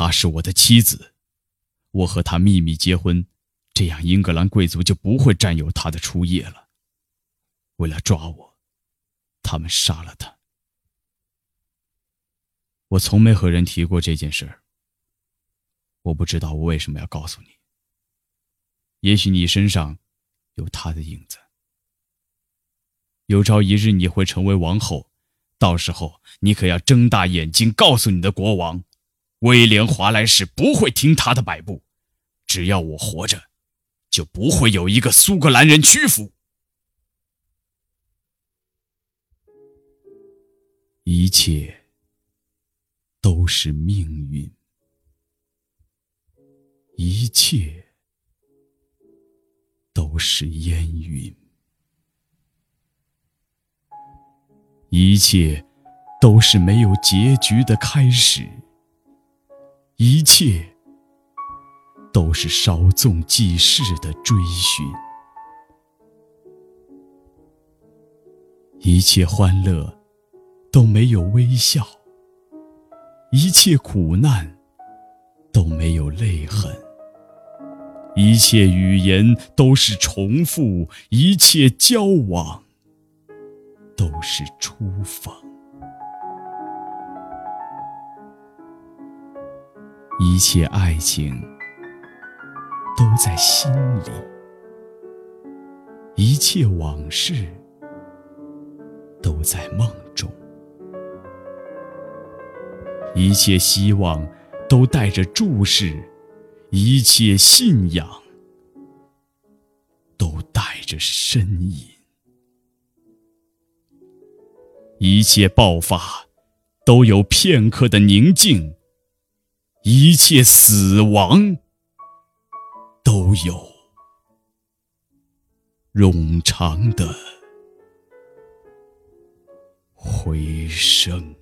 她是我的妻子，我和她秘密结婚，这样英格兰贵族就不会占有她的初夜了。为了抓我，他们杀了她。我从没和人提过这件事儿。我不知道我为什么要告诉你。也许你身上有他的影子。有朝一日你会成为王后，到时候你可要睁大眼睛告诉你的国王，威廉·华莱士不会听他的摆布。只要我活着，就不会有一个苏格兰人屈服。一切都是命运，一切都是烟云。一切都是没有结局的开始，一切都是稍纵即逝的追寻，一切欢乐都没有微笑，一切苦难都没有泪痕，一切语言都是重复，一切交往。都是初访，一切爱情都在心里，一切往事都在梦中，一切希望都带着注视，一切信仰都带着呻吟。一切爆发都有片刻的宁静，一切死亡都有冗长的回声。